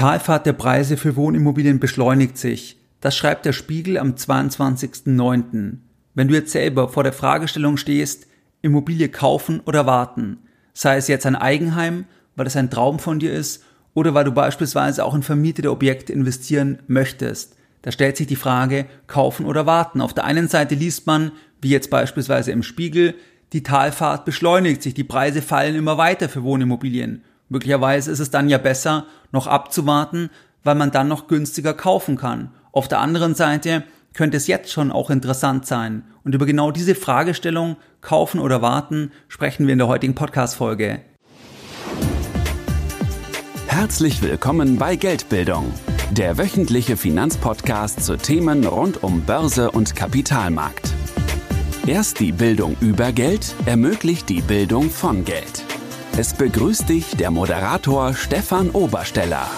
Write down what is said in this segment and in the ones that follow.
Talfahrt der Preise für Wohnimmobilien beschleunigt sich. Das schreibt der Spiegel am 22.09. Wenn du jetzt selber vor der Fragestellung stehst, Immobilie kaufen oder warten, sei es jetzt ein Eigenheim, weil das ein Traum von dir ist, oder weil du beispielsweise auch in vermietete Objekte investieren möchtest, da stellt sich die Frage, kaufen oder warten. Auf der einen Seite liest man, wie jetzt beispielsweise im Spiegel, die Talfahrt beschleunigt sich, die Preise fallen immer weiter für Wohnimmobilien. Möglicherweise ist es dann ja besser, noch abzuwarten, weil man dann noch günstiger kaufen kann. Auf der anderen Seite könnte es jetzt schon auch interessant sein. Und über genau diese Fragestellung, kaufen oder warten, sprechen wir in der heutigen Podcast-Folge. Herzlich willkommen bei Geldbildung, der wöchentliche Finanzpodcast zu Themen rund um Börse und Kapitalmarkt. Erst die Bildung über Geld ermöglicht die Bildung von Geld. Es begrüßt dich der Moderator Stefan Obersteller.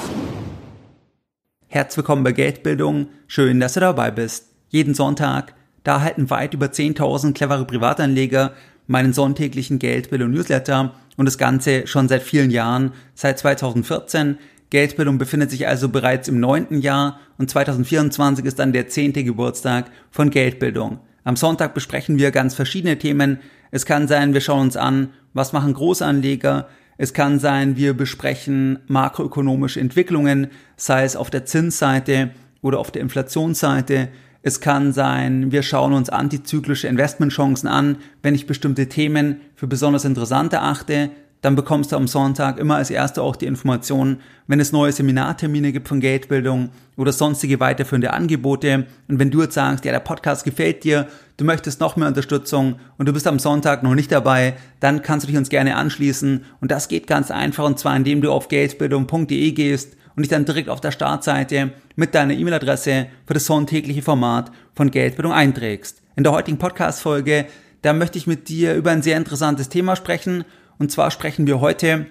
Herzlich willkommen bei Geldbildung. Schön, dass du dabei bist. Jeden Sonntag, da erhalten weit über 10.000 clevere Privatanleger meinen sonntäglichen Geldbildung Newsletter und das Ganze schon seit vielen Jahren, seit 2014. Geldbildung befindet sich also bereits im neunten Jahr und 2024 ist dann der zehnte Geburtstag von Geldbildung. Am Sonntag besprechen wir ganz verschiedene Themen. Es kann sein, wir schauen uns an, was machen Großanleger. Es kann sein, wir besprechen makroökonomische Entwicklungen, sei es auf der Zinsseite oder auf der Inflationsseite. Es kann sein, wir schauen uns antizyklische Investmentchancen an, wenn ich bestimmte Themen für besonders interessant erachte dann bekommst du am Sonntag immer als Erster auch die Informationen, wenn es neue Seminartermine gibt von Geldbildung oder sonstige weiterführende Angebote. Und wenn du jetzt sagst, ja, der Podcast gefällt dir, du möchtest noch mehr Unterstützung und du bist am Sonntag noch nicht dabei, dann kannst du dich uns gerne anschließen. Und das geht ganz einfach und zwar indem du auf geldbildung.de gehst und dich dann direkt auf der Startseite mit deiner E-Mail-Adresse für das sonntägliche Format von Geldbildung einträgst. In der heutigen Podcast-Folge, da möchte ich mit dir über ein sehr interessantes Thema sprechen und zwar sprechen wir heute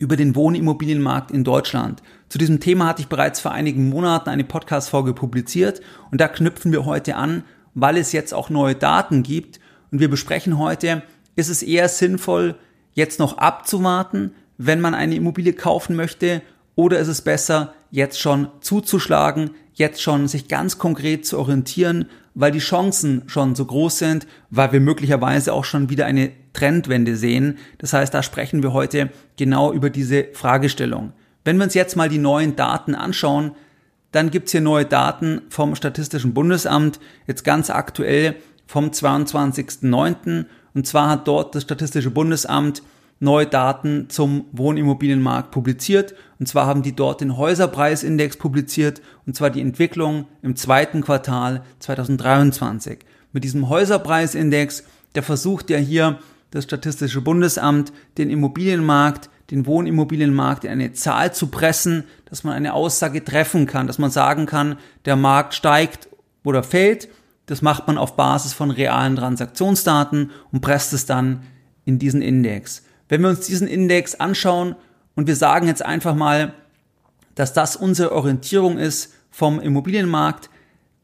über den Wohnimmobilienmarkt in Deutschland. Zu diesem Thema hatte ich bereits vor einigen Monaten eine Podcast-Folge publiziert und da knüpfen wir heute an, weil es jetzt auch neue Daten gibt und wir besprechen heute, ist es eher sinnvoll, jetzt noch abzuwarten, wenn man eine Immobilie kaufen möchte oder ist es besser, jetzt schon zuzuschlagen, jetzt schon sich ganz konkret zu orientieren, weil die Chancen schon so groß sind, weil wir möglicherweise auch schon wieder eine Trendwende sehen. Das heißt, da sprechen wir heute genau über diese Fragestellung. Wenn wir uns jetzt mal die neuen Daten anschauen, dann gibt's hier neue Daten vom Statistischen Bundesamt, jetzt ganz aktuell vom 22.09. Und zwar hat dort das Statistische Bundesamt neue Daten zum Wohnimmobilienmarkt publiziert. Und zwar haben die dort den Häuserpreisindex publiziert, und zwar die Entwicklung im zweiten Quartal 2023. Mit diesem Häuserpreisindex, der versucht ja hier das Statistische Bundesamt, den Immobilienmarkt, den Wohnimmobilienmarkt in eine Zahl zu pressen, dass man eine Aussage treffen kann, dass man sagen kann, der Markt steigt oder fällt. Das macht man auf Basis von realen Transaktionsdaten und presst es dann in diesen Index. Wenn wir uns diesen Index anschauen und wir sagen jetzt einfach mal, dass das unsere Orientierung ist vom Immobilienmarkt,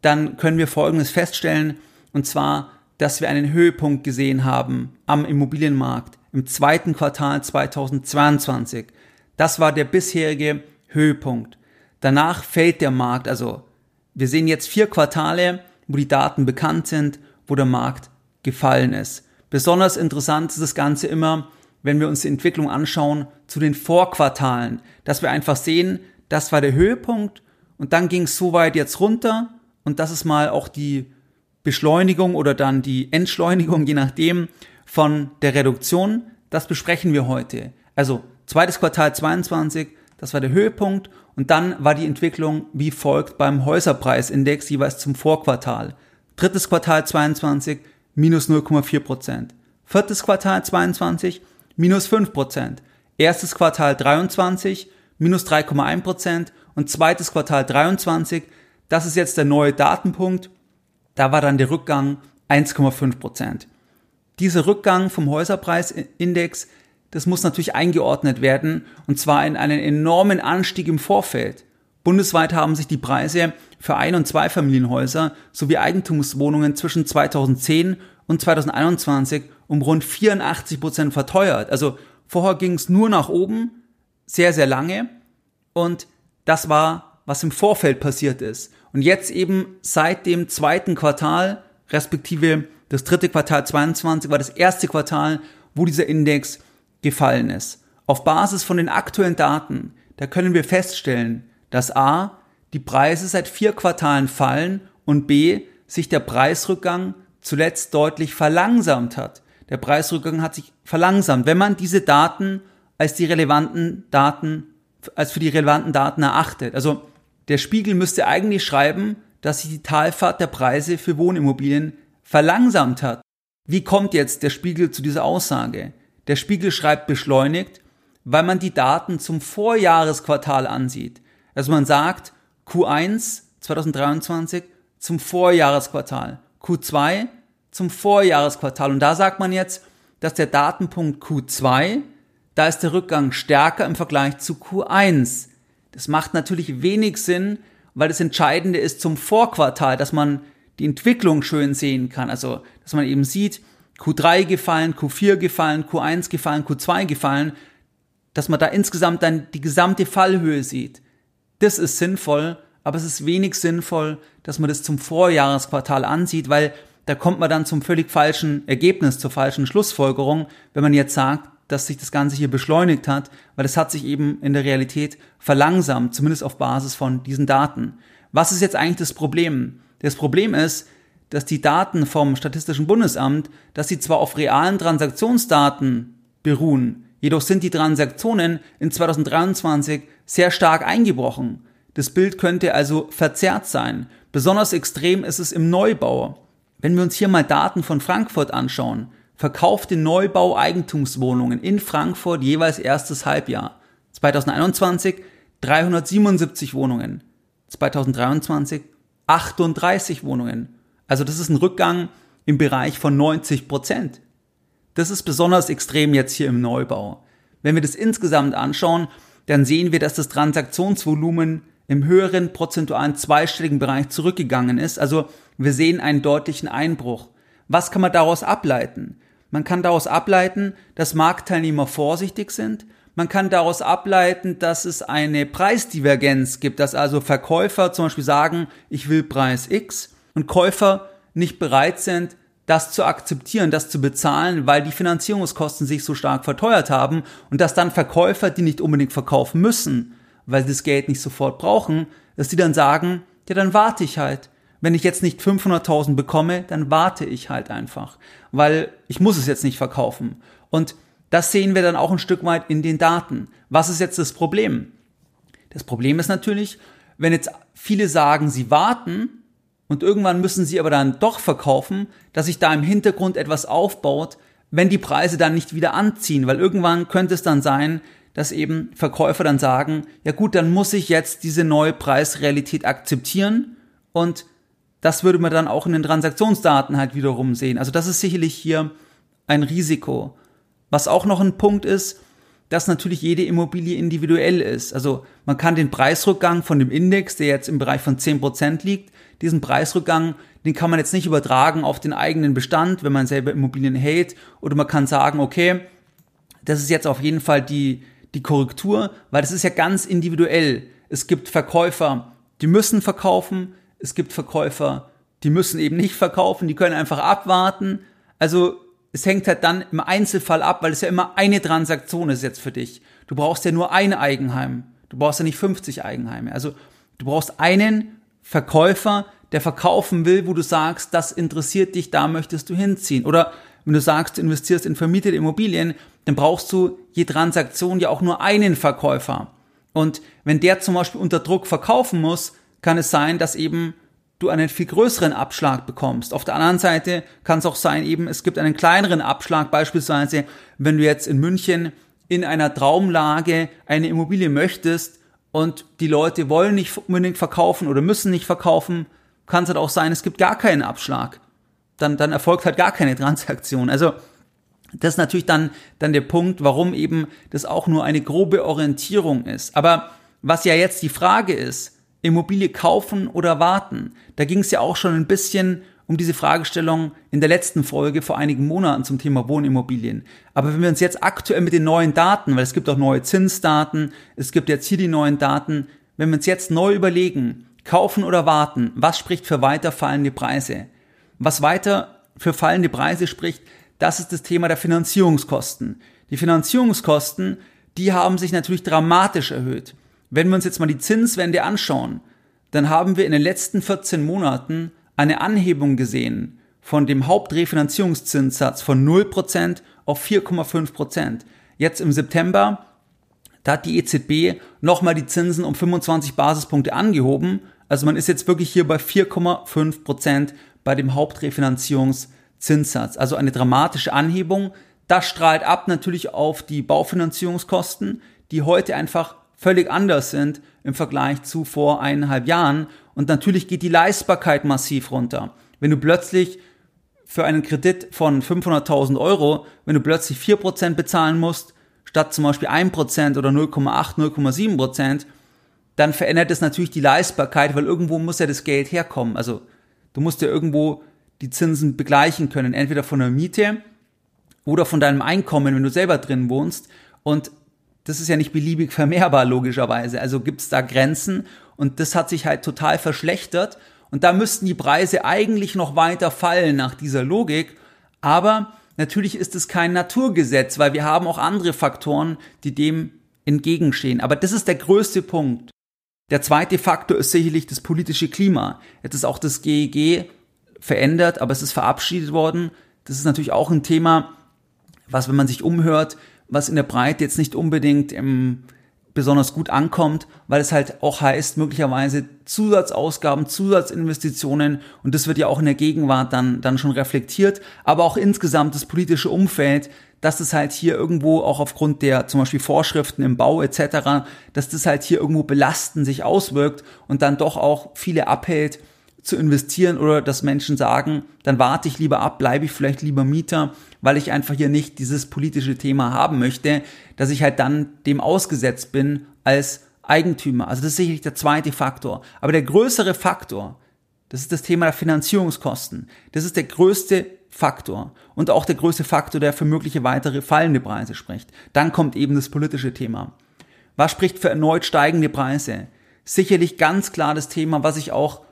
dann können wir Folgendes feststellen, und zwar, dass wir einen Höhepunkt gesehen haben am Immobilienmarkt im zweiten Quartal 2022. Das war der bisherige Höhepunkt. Danach fällt der Markt, also wir sehen jetzt vier Quartale, wo die Daten bekannt sind, wo der Markt gefallen ist. Besonders interessant ist das Ganze immer, wenn wir uns die Entwicklung anschauen zu den Vorquartalen, dass wir einfach sehen, das war der Höhepunkt und dann ging es so weit jetzt runter und das ist mal auch die Beschleunigung oder dann die Entschleunigung, je nachdem, von der Reduktion. Das besprechen wir heute. Also zweites Quartal 22, das war der Höhepunkt und dann war die Entwicklung wie folgt beim Häuserpreisindex jeweils zum Vorquartal. Drittes Quartal 22 minus 0,4 Prozent. Viertes Quartal 22 minus 5%. Erstes Quartal 23, minus 3,1% und zweites Quartal 23, das ist jetzt der neue Datenpunkt, da war dann der Rückgang 1,5%. Dieser Rückgang vom Häuserpreisindex, das muss natürlich eingeordnet werden und zwar in einen enormen Anstieg im Vorfeld. Bundesweit haben sich die Preise für Ein- und Zweifamilienhäuser sowie Eigentumswohnungen zwischen 2010 und 2021 um rund 84 Prozent verteuert. Also vorher ging es nur nach oben, sehr, sehr lange. Und das war, was im Vorfeld passiert ist. Und jetzt eben seit dem zweiten Quartal, respektive das dritte Quartal 22 war das erste Quartal, wo dieser Index gefallen ist. Auf Basis von den aktuellen Daten, da können wir feststellen, dass A, die Preise seit vier Quartalen fallen und B, sich der Preisrückgang zuletzt deutlich verlangsamt hat. Der Preisrückgang hat sich verlangsamt, wenn man diese Daten als die relevanten Daten, als für die relevanten Daten erachtet. Also der Spiegel müsste eigentlich schreiben, dass sich die Talfahrt der Preise für Wohnimmobilien verlangsamt hat. Wie kommt jetzt der Spiegel zu dieser Aussage? Der Spiegel schreibt beschleunigt, weil man die Daten zum Vorjahresquartal ansieht. Also man sagt Q1 2023 zum Vorjahresquartal, Q2 zum Vorjahresquartal. Und da sagt man jetzt, dass der Datenpunkt Q2, da ist der Rückgang stärker im Vergleich zu Q1. Das macht natürlich wenig Sinn, weil das Entscheidende ist zum Vorquartal, dass man die Entwicklung schön sehen kann. Also, dass man eben sieht, Q3 gefallen, Q4 gefallen, Q1 gefallen, Q2 gefallen, dass man da insgesamt dann die gesamte Fallhöhe sieht. Das ist sinnvoll, aber es ist wenig sinnvoll, dass man das zum Vorjahresquartal ansieht, weil da kommt man dann zum völlig falschen Ergebnis, zur falschen Schlussfolgerung, wenn man jetzt sagt, dass sich das Ganze hier beschleunigt hat, weil es hat sich eben in der Realität verlangsamt, zumindest auf Basis von diesen Daten. Was ist jetzt eigentlich das Problem? Das Problem ist, dass die Daten vom Statistischen Bundesamt, dass sie zwar auf realen Transaktionsdaten beruhen, jedoch sind die Transaktionen in 2023 sehr stark eingebrochen. Das Bild könnte also verzerrt sein. Besonders extrem ist es im Neubau. Wenn wir uns hier mal Daten von Frankfurt anschauen, verkaufte Neubau-Eigentumswohnungen in Frankfurt jeweils erstes Halbjahr. 2021 377 Wohnungen, 2023 38 Wohnungen. Also das ist ein Rückgang im Bereich von 90 Prozent. Das ist besonders extrem jetzt hier im Neubau. Wenn wir das insgesamt anschauen, dann sehen wir, dass das Transaktionsvolumen im höheren prozentualen zweistelligen Bereich zurückgegangen ist. Also wir sehen einen deutlichen Einbruch. Was kann man daraus ableiten? Man kann daraus ableiten, dass Marktteilnehmer vorsichtig sind. Man kann daraus ableiten, dass es eine Preisdivergenz gibt, dass also Verkäufer zum Beispiel sagen, ich will Preis X und Käufer nicht bereit sind, das zu akzeptieren, das zu bezahlen, weil die Finanzierungskosten sich so stark verteuert haben und dass dann Verkäufer, die nicht unbedingt verkaufen müssen, weil sie das Geld nicht sofort brauchen, dass die dann sagen, ja, dann warte ich halt. Wenn ich jetzt nicht 500.000 bekomme, dann warte ich halt einfach, weil ich muss es jetzt nicht verkaufen. Und das sehen wir dann auch ein Stück weit in den Daten. Was ist jetzt das Problem? Das Problem ist natürlich, wenn jetzt viele sagen, sie warten und irgendwann müssen sie aber dann doch verkaufen, dass sich da im Hintergrund etwas aufbaut, wenn die Preise dann nicht wieder anziehen, weil irgendwann könnte es dann sein, dass eben Verkäufer dann sagen, ja gut, dann muss ich jetzt diese neue Preisrealität akzeptieren und das würde man dann auch in den Transaktionsdaten halt wiederum sehen. Also das ist sicherlich hier ein Risiko. Was auch noch ein Punkt ist, dass natürlich jede Immobilie individuell ist. Also man kann den Preisrückgang von dem Index, der jetzt im Bereich von 10% liegt, diesen Preisrückgang, den kann man jetzt nicht übertragen auf den eigenen Bestand, wenn man selber Immobilien hält. Oder man kann sagen, okay, das ist jetzt auf jeden Fall die, die Korrektur, weil das ist ja ganz individuell. Es gibt Verkäufer, die müssen verkaufen, es gibt Verkäufer, die müssen eben nicht verkaufen, die können einfach abwarten. Also es hängt halt dann im Einzelfall ab, weil es ja immer eine Transaktion ist jetzt für dich. Du brauchst ja nur ein Eigenheim. Du brauchst ja nicht 50 Eigenheime. Also du brauchst einen Verkäufer, der verkaufen will, wo du sagst, das interessiert dich, da möchtest du hinziehen. Oder wenn du sagst, du investierst in vermietete Immobilien, dann brauchst du je Transaktion ja auch nur einen Verkäufer. Und wenn der zum Beispiel unter Druck verkaufen muss, kann es sein, dass eben du einen viel größeren Abschlag bekommst. Auf der anderen Seite kann es auch sein, eben es gibt einen kleineren Abschlag, beispielsweise wenn du jetzt in München in einer Traumlage eine Immobilie möchtest und die Leute wollen nicht unbedingt verkaufen oder müssen nicht verkaufen, kann es halt auch sein, es gibt gar keinen Abschlag. Dann, dann erfolgt halt gar keine Transaktion. Also das ist natürlich dann, dann der Punkt, warum eben das auch nur eine grobe Orientierung ist. Aber was ja jetzt die Frage ist, Immobilie kaufen oder warten? Da ging es ja auch schon ein bisschen um diese Fragestellung in der letzten Folge vor einigen Monaten zum Thema Wohnimmobilien. Aber wenn wir uns jetzt aktuell mit den neuen Daten, weil es gibt auch neue Zinsdaten, es gibt jetzt hier die neuen Daten, wenn wir uns jetzt neu überlegen, kaufen oder warten, was spricht für weiter fallende Preise? Was weiter für fallende Preise spricht, das ist das Thema der Finanzierungskosten. Die Finanzierungskosten, die haben sich natürlich dramatisch erhöht. Wenn wir uns jetzt mal die Zinswende anschauen, dann haben wir in den letzten 14 Monaten eine Anhebung gesehen von dem Hauptrefinanzierungszinssatz von 0% auf 4,5%. Jetzt im September, da hat die EZB nochmal die Zinsen um 25 Basispunkte angehoben. Also man ist jetzt wirklich hier bei 4,5% bei dem Hauptrefinanzierungszinssatz. Also eine dramatische Anhebung. Das strahlt ab natürlich auf die Baufinanzierungskosten, die heute einfach völlig anders sind im Vergleich zu vor eineinhalb Jahren. Und natürlich geht die Leistbarkeit massiv runter. Wenn du plötzlich für einen Kredit von 500.000 Euro, wenn du plötzlich 4% bezahlen musst, statt zum Beispiel 1% oder 0,8, 0,7%, dann verändert es natürlich die Leistbarkeit, weil irgendwo muss ja das Geld herkommen. Also du musst ja irgendwo die Zinsen begleichen können, entweder von der Miete oder von deinem Einkommen, wenn du selber drin wohnst. Und das ist ja nicht beliebig vermehrbar, logischerweise. Also gibt es da Grenzen und das hat sich halt total verschlechtert. Und da müssten die Preise eigentlich noch weiter fallen nach dieser Logik. Aber natürlich ist es kein Naturgesetz, weil wir haben auch andere Faktoren, die dem entgegenstehen. Aber das ist der größte Punkt. Der zweite Faktor ist sicherlich das politische Klima. Jetzt ist auch das GEG verändert, aber es ist verabschiedet worden. Das ist natürlich auch ein Thema, was, wenn man sich umhört, was in der Breite jetzt nicht unbedingt im, besonders gut ankommt, weil es halt auch heißt, möglicherweise Zusatzausgaben, Zusatzinvestitionen und das wird ja auch in der Gegenwart dann, dann schon reflektiert, aber auch insgesamt das politische Umfeld, dass es halt hier irgendwo auch aufgrund der zum Beispiel Vorschriften im Bau etc., dass das halt hier irgendwo belastend sich auswirkt und dann doch auch viele abhält, zu investieren oder dass Menschen sagen, dann warte ich lieber ab, bleibe ich vielleicht lieber Mieter, weil ich einfach hier nicht dieses politische Thema haben möchte, dass ich halt dann dem ausgesetzt bin als Eigentümer. Also das ist sicherlich der zweite Faktor. Aber der größere Faktor, das ist das Thema der Finanzierungskosten. Das ist der größte Faktor und auch der größte Faktor, der für mögliche weitere fallende Preise spricht. Dann kommt eben das politische Thema. Was spricht für erneut steigende Preise? Sicherlich ganz klar das Thema, was ich auch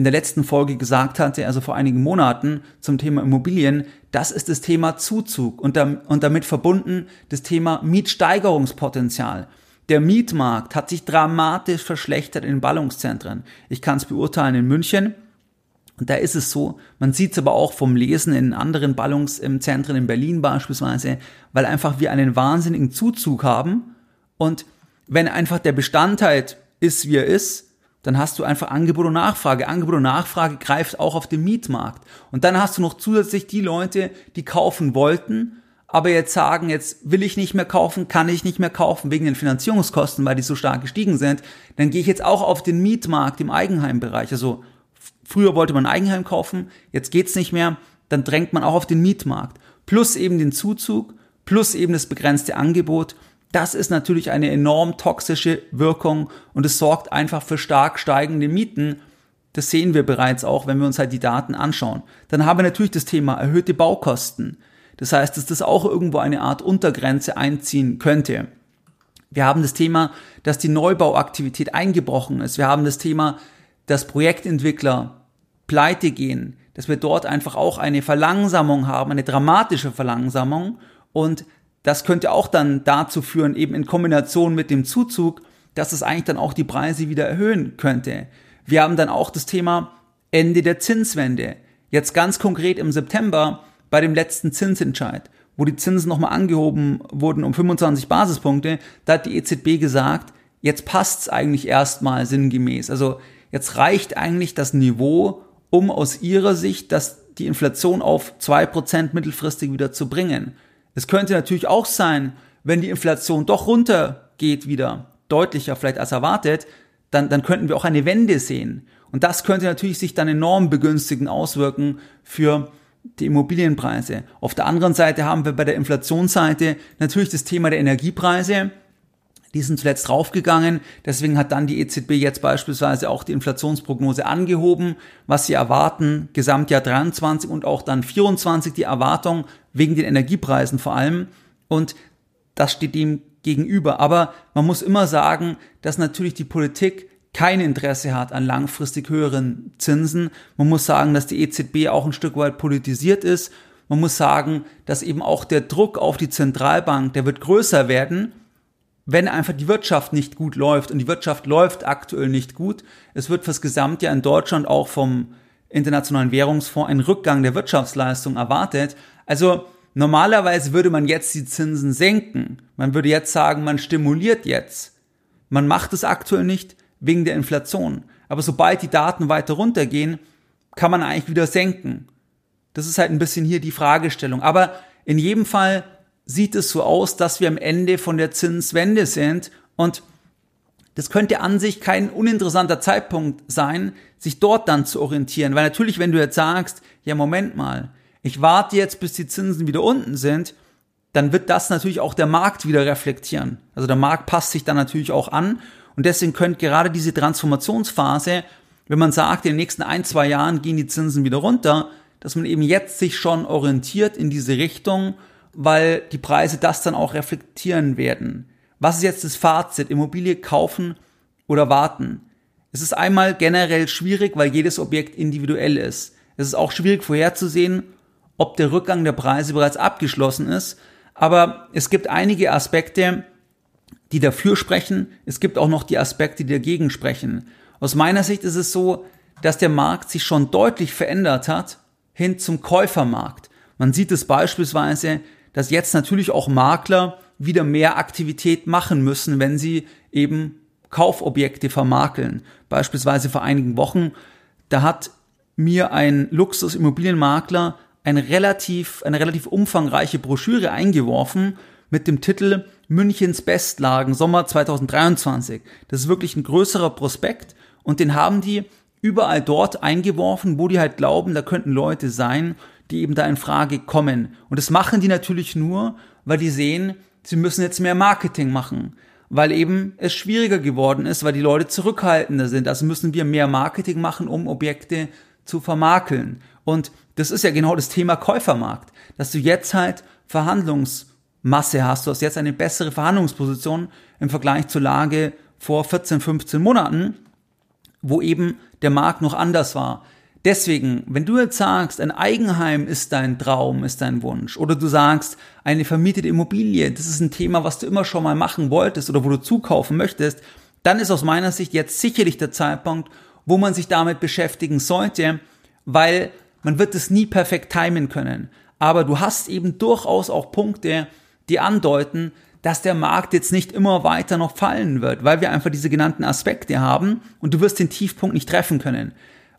in der letzten Folge gesagt hatte, also vor einigen Monaten zum Thema Immobilien, das ist das Thema Zuzug und, damit verbunden das Thema Mietsteigerungspotenzial. Der Mietmarkt hat sich dramatisch verschlechtert in Ballungszentren. Ich kann es beurteilen in München. Und da ist es so, man sieht es aber auch vom Lesen in anderen Ballungszentren in Berlin beispielsweise, weil einfach wir einen wahnsinnigen Zuzug haben. Und wenn einfach der Bestandteil ist, wie er ist, dann hast du einfach Angebot und Nachfrage. Angebot und Nachfrage greift auch auf den Mietmarkt. Und dann hast du noch zusätzlich die Leute, die kaufen wollten, aber jetzt sagen, jetzt will ich nicht mehr kaufen, kann ich nicht mehr kaufen wegen den Finanzierungskosten, weil die so stark gestiegen sind. Dann gehe ich jetzt auch auf den Mietmarkt im Eigenheimbereich. Also früher wollte man Eigenheim kaufen, jetzt geht's nicht mehr, dann drängt man auch auf den Mietmarkt. Plus eben den Zuzug, plus eben das begrenzte Angebot das ist natürlich eine enorm toxische Wirkung und es sorgt einfach für stark steigende Mieten. Das sehen wir bereits auch, wenn wir uns halt die Daten anschauen. Dann haben wir natürlich das Thema erhöhte Baukosten. Das heißt, dass das auch irgendwo eine Art Untergrenze einziehen könnte. Wir haben das Thema, dass die Neubauaktivität eingebrochen ist. Wir haben das Thema, dass Projektentwickler pleite gehen, dass wir dort einfach auch eine Verlangsamung haben, eine dramatische Verlangsamung und das könnte auch dann dazu führen, eben in Kombination mit dem Zuzug, dass es eigentlich dann auch die Preise wieder erhöhen könnte. Wir haben dann auch das Thema Ende der Zinswende. Jetzt ganz konkret im September bei dem letzten Zinsentscheid, wo die Zinsen nochmal angehoben wurden um 25 Basispunkte, da hat die EZB gesagt, jetzt passt's eigentlich erstmal sinngemäß. Also jetzt reicht eigentlich das Niveau, um aus ihrer Sicht das, die Inflation auf zwei Prozent mittelfristig wieder zu bringen. Es könnte natürlich auch sein, wenn die Inflation doch runtergeht wieder, deutlicher vielleicht als erwartet, dann, dann könnten wir auch eine Wende sehen. Und das könnte natürlich sich dann enorm begünstigend auswirken für die Immobilienpreise. Auf der anderen Seite haben wir bei der Inflationsseite natürlich das Thema der Energiepreise. Die sind zuletzt draufgegangen. Deswegen hat dann die EZB jetzt beispielsweise auch die Inflationsprognose angehoben, was sie erwarten, Gesamtjahr 23 und auch dann 24 die Erwartung wegen den Energiepreisen vor allem. Und das steht dem gegenüber. Aber man muss immer sagen, dass natürlich die Politik kein Interesse hat an langfristig höheren Zinsen. Man muss sagen, dass die EZB auch ein Stück weit politisiert ist. Man muss sagen, dass eben auch der Druck auf die Zentralbank, der wird größer werden, wenn einfach die Wirtschaft nicht gut läuft. Und die Wirtschaft läuft aktuell nicht gut. Es wird fürs Gesamtjahr in Deutschland auch vom Internationalen Währungsfonds ein Rückgang der Wirtschaftsleistung erwartet. Also normalerweise würde man jetzt die Zinsen senken. Man würde jetzt sagen, man stimuliert jetzt. Man macht es aktuell nicht wegen der Inflation. Aber sobald die Daten weiter runtergehen, kann man eigentlich wieder senken. Das ist halt ein bisschen hier die Fragestellung. Aber in jedem Fall sieht es so aus, dass wir am Ende von der Zinswende sind und das könnte an sich kein uninteressanter Zeitpunkt sein, sich dort dann zu orientieren. Weil natürlich, wenn du jetzt sagst, ja, Moment mal, ich warte jetzt, bis die Zinsen wieder unten sind, dann wird das natürlich auch der Markt wieder reflektieren. Also der Markt passt sich dann natürlich auch an und deswegen könnte gerade diese Transformationsphase, wenn man sagt, in den nächsten ein, zwei Jahren gehen die Zinsen wieder runter, dass man eben jetzt sich schon orientiert in diese Richtung, weil die Preise das dann auch reflektieren werden. Was ist jetzt das Fazit? Immobilie kaufen oder warten? Es ist einmal generell schwierig, weil jedes Objekt individuell ist. Es ist auch schwierig vorherzusehen, ob der Rückgang der Preise bereits abgeschlossen ist. Aber es gibt einige Aspekte, die dafür sprechen. Es gibt auch noch die Aspekte, die dagegen sprechen. Aus meiner Sicht ist es so, dass der Markt sich schon deutlich verändert hat hin zum Käufermarkt. Man sieht es beispielsweise, dass jetzt natürlich auch Makler wieder mehr Aktivität machen müssen, wenn sie eben Kaufobjekte vermakeln. Beispielsweise vor einigen Wochen, da hat mir ein Luxusimmobilienmakler eine relativ, eine relativ umfangreiche Broschüre eingeworfen mit dem Titel Münchens Bestlagen Sommer 2023. Das ist wirklich ein größerer Prospekt und den haben die überall dort eingeworfen, wo die halt glauben, da könnten Leute sein, die eben da in Frage kommen. Und das machen die natürlich nur, weil die sehen, sie müssen jetzt mehr Marketing machen, weil eben es schwieriger geworden ist, weil die Leute zurückhaltender sind. Also müssen wir mehr Marketing machen, um Objekte zu vermakeln. Und das ist ja genau das Thema Käufermarkt, dass du jetzt halt Verhandlungs Masse hast. Du hast jetzt eine bessere Verhandlungsposition im Vergleich zur Lage vor 14, 15 Monaten, wo eben der Markt noch anders war. Deswegen, wenn du jetzt sagst, ein Eigenheim ist dein Traum, ist dein Wunsch, oder du sagst, eine vermietete Immobilie, das ist ein Thema, was du immer schon mal machen wolltest oder wo du zukaufen möchtest, dann ist aus meiner Sicht jetzt sicherlich der Zeitpunkt, wo man sich damit beschäftigen sollte, weil man wird es nie perfekt timen können. Aber du hast eben durchaus auch Punkte, die andeuten, dass der Markt jetzt nicht immer weiter noch fallen wird, weil wir einfach diese genannten Aspekte haben und du wirst den Tiefpunkt nicht treffen können.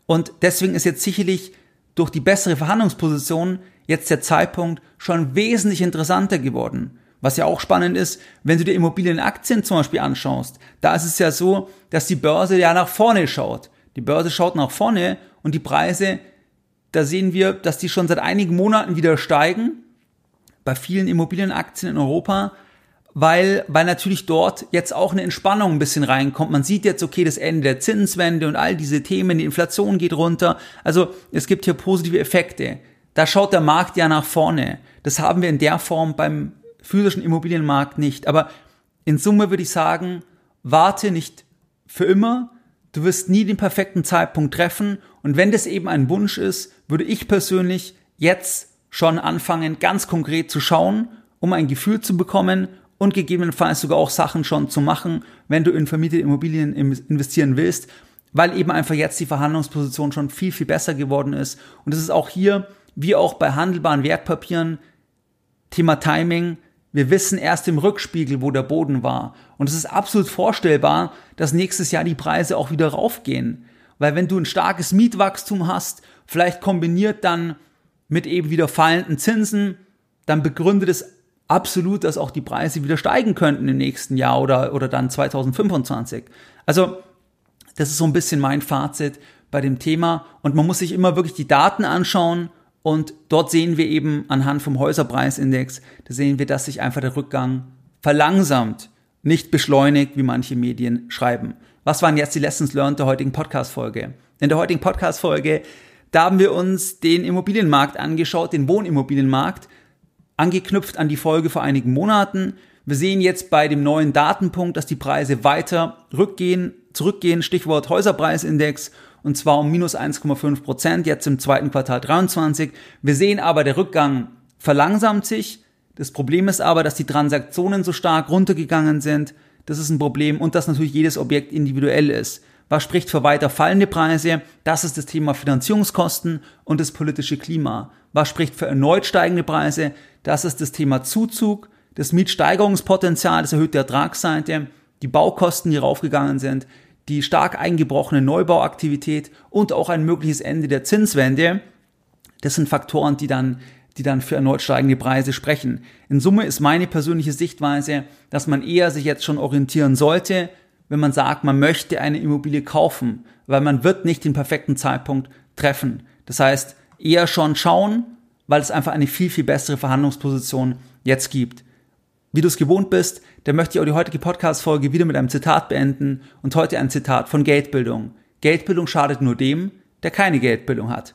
Und deswegen ist jetzt sicherlich durch die bessere Verhandlungsposition jetzt der Zeitpunkt schon wesentlich interessanter geworden. Was ja auch spannend ist, wenn du dir Immobilienaktien zum Beispiel anschaust, da ist es ja so, dass die Börse ja nach vorne schaut. Die Börse schaut nach vorne und die Preise, da sehen wir, dass die schon seit einigen Monaten wieder steigen bei vielen Immobilienaktien in Europa, weil, weil natürlich dort jetzt auch eine Entspannung ein bisschen reinkommt. Man sieht jetzt, okay, das Ende der Zinswende und all diese Themen, die Inflation geht runter. Also es gibt hier positive Effekte. Da schaut der Markt ja nach vorne. Das haben wir in der Form beim physischen Immobilienmarkt nicht. Aber in Summe würde ich sagen, warte nicht für immer. Du wirst nie den perfekten Zeitpunkt treffen. Und wenn das eben ein Wunsch ist, würde ich persönlich jetzt schon anfangen, ganz konkret zu schauen, um ein Gefühl zu bekommen und gegebenenfalls sogar auch Sachen schon zu machen, wenn du in vermietete Immobilien investieren willst, weil eben einfach jetzt die Verhandlungsposition schon viel, viel besser geworden ist. Und es ist auch hier, wie auch bei handelbaren Wertpapieren, Thema Timing. Wir wissen erst im Rückspiegel, wo der Boden war. Und es ist absolut vorstellbar, dass nächstes Jahr die Preise auch wieder raufgehen. Weil wenn du ein starkes Mietwachstum hast, vielleicht kombiniert dann mit eben wieder fallenden Zinsen, dann begründet es absolut, dass auch die Preise wieder steigen könnten im nächsten Jahr oder, oder dann 2025. Also, das ist so ein bisschen mein Fazit bei dem Thema. Und man muss sich immer wirklich die Daten anschauen. Und dort sehen wir eben anhand vom Häuserpreisindex, da sehen wir, dass sich einfach der Rückgang verlangsamt, nicht beschleunigt, wie manche Medien schreiben. Was waren jetzt die Lessons learned der heutigen Podcast-Folge? In der heutigen Podcast-Folge da haben wir uns den Immobilienmarkt angeschaut, den Wohnimmobilienmarkt, angeknüpft an die Folge vor einigen Monaten. Wir sehen jetzt bei dem neuen Datenpunkt, dass die Preise weiter rückgehen, zurückgehen, Stichwort Häuserpreisindex, und zwar um minus 1,5 Prozent, jetzt im zweiten Quartal 23. Wir sehen aber, der Rückgang verlangsamt sich. Das Problem ist aber, dass die Transaktionen so stark runtergegangen sind. Das ist ein Problem und dass natürlich jedes Objekt individuell ist. Was spricht für weiter fallende Preise? Das ist das Thema Finanzierungskosten und das politische Klima. Was spricht für erneut steigende Preise? Das ist das Thema Zuzug, das Mietsteigerungspotenzial, das erhöhte Ertragsseite, die Baukosten, die raufgegangen sind, die stark eingebrochene Neubauaktivität und auch ein mögliches Ende der Zinswende. Das sind Faktoren, die dann die dann für erneut steigende Preise sprechen. In Summe ist meine persönliche Sichtweise, dass man eher sich jetzt schon orientieren sollte, wenn man sagt, man möchte eine Immobilie kaufen, weil man wird nicht den perfekten Zeitpunkt treffen. Das heißt, eher schon schauen, weil es einfach eine viel, viel bessere Verhandlungsposition jetzt gibt. Wie du es gewohnt bist, dann möchte ich auch die heutige Podcast-Folge wieder mit einem Zitat beenden und heute ein Zitat von Geldbildung. Geldbildung schadet nur dem, der keine Geldbildung hat.